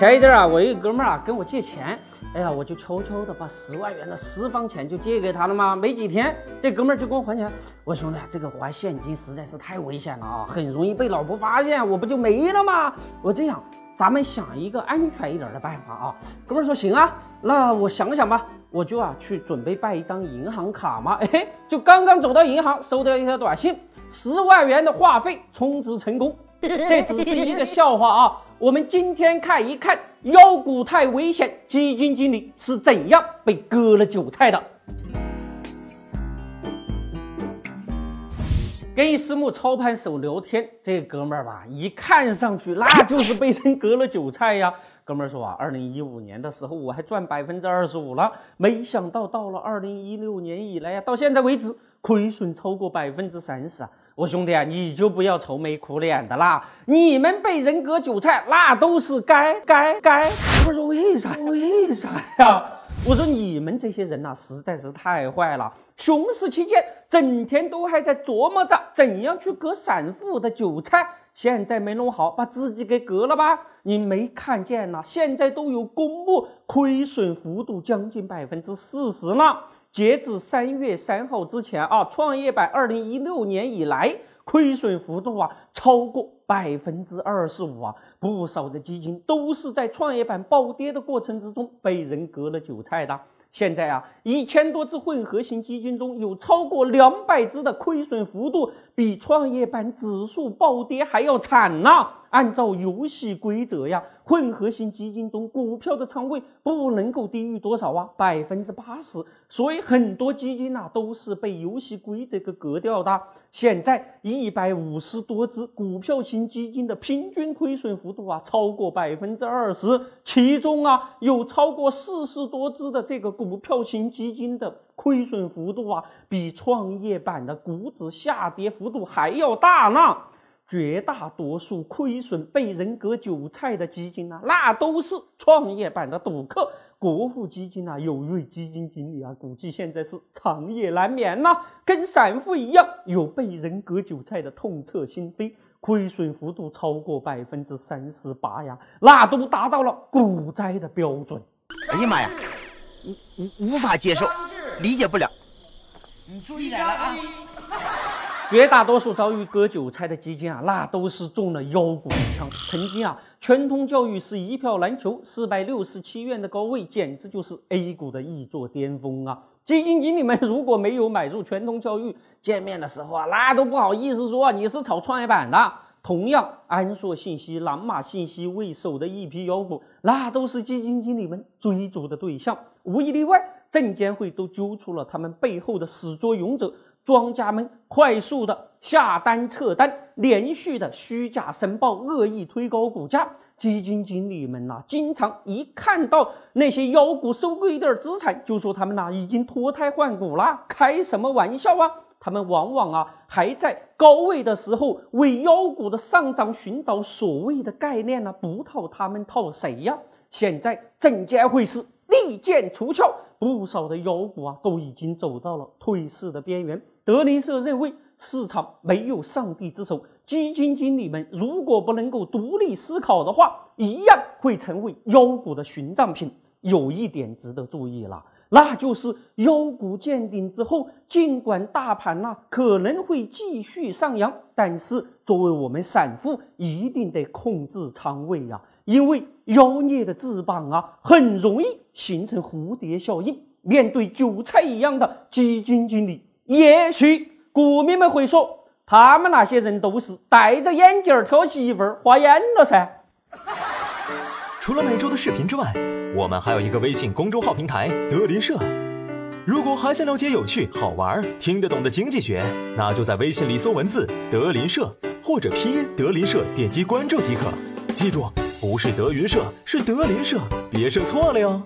前一阵啊，我一个哥们儿啊跟我借钱，哎呀，我就悄悄的把十万元的私房钱就借给他了嘛。没几天，这哥们儿就给我还钱。我说兄弟，这个还现金实在是太危险了啊，很容易被老婆发现，我不就没了吗？我这样，咱们想一个安全一点的办法啊。哥们儿说行啊，那我想想吧，我就啊去准备办一张银行卡嘛。哎，就刚刚走到银行，收到一条短信，十万元的话费充值成功。这只是一个笑话啊！我们今天看一看妖股太危险，基金经理是怎样被割了韭菜的。跟一私募操盘手聊天，这哥们儿吧，一看上去那就是被人割了韭菜呀。哥们儿说啊，二零一五年的时候我还赚百分之二十五了，没想到到了二零一六年以来呀，到现在为止亏损超过百分之三十啊。我兄弟啊，你就不要愁眉苦脸的啦！你们被人割韭菜，那都是该该该。我说为啥？为啥呀？我说你们这些人呐，实在是太坏了！熊市期间，整天都还在琢磨着怎样去割散户的韭菜，现在没弄好，把自己给割了吧？你没看见呐？现在都有公布，亏损幅度将近百分之四十了。截至三月三号之前啊，创业板二零一六年以来亏损幅度啊超过百分之二十五啊，不少的基金都是在创业板暴跌的过程之中被人割了韭菜的。现在啊，一千多只混合型基金中有超过两百只的亏损幅度比创业板指数暴跌还要惨呢。按照游戏规则呀，混合型基金中股票的仓位不能够低于多少啊？百分之八十。所以很多基金呐都是被游戏规则给割掉的。现在一百五十多只股票型基金的平均亏损幅度啊超过百分之二十，其中啊有超过四十多只的这个股票型基金的亏损幅度啊比创业板的股指下跌幅度还要大呢。绝大多数亏损被人割韭菜的基金呢，那都是创业板的赌客。国富基金啊，有位基金经理啊，估计现在是长夜难眠呐，跟散户一样，有被人割韭菜的痛彻心扉，亏损幅度超过百分之三十八呀，那都达到了股灾的标准。哎呀妈呀，无无无法接受，理解不了。你注意点了啊！绝大多数遭遇割韭菜的基金啊，那都是中了妖股的枪。曾经啊，全通教育是一票难求，四百六十七元的高位，简直就是 A 股的一座巅峰啊！基金经理们如果没有买入全通教育，见面的时候啊，那都不好意思说你是炒创业板的。同样，安硕信息、蓝马信息为首的一批妖股，那都是基金经理们追逐的对象，无一例外，证监会都揪出了他们背后的始作俑者。庄家们快速的下单撤单，连续的虚假申报，恶意推高股价。基金经理们呐，经常一看到那些妖股收购一点资产，就说他们呐已经脱胎换骨了。开什么玩笑啊！他们往往啊还在高位的时候为妖股的上涨寻找所谓的概念呢，不套他们套谁呀？现在证监会是利剑出鞘。不少的妖股啊，都已经走到了退市的边缘。德林社认为，市场没有上帝之手，基金经理们如果不能够独立思考的话，一样会成为妖股的寻葬品。有一点值得注意了，那就是妖股见顶之后，尽管大盘呐可能会继续上扬，但是作为我们散户，一定得控制仓位呀。因为妖孽的翅膀啊，很容易形成蝴蝶效应。面对韭菜一样的基金经理，也许股民们会说，他们那些人都是戴着眼镜挑媳妇儿花眼了噻。除了每周的视频之外，我们还有一个微信公众号平台德林社。如果还想了解有趣、好玩、听得懂的经济学，那就在微信里搜文字“德林社”或者拼音“德林社”，点击关注即可。记住。不是德云社，是德林社，别设错了哟。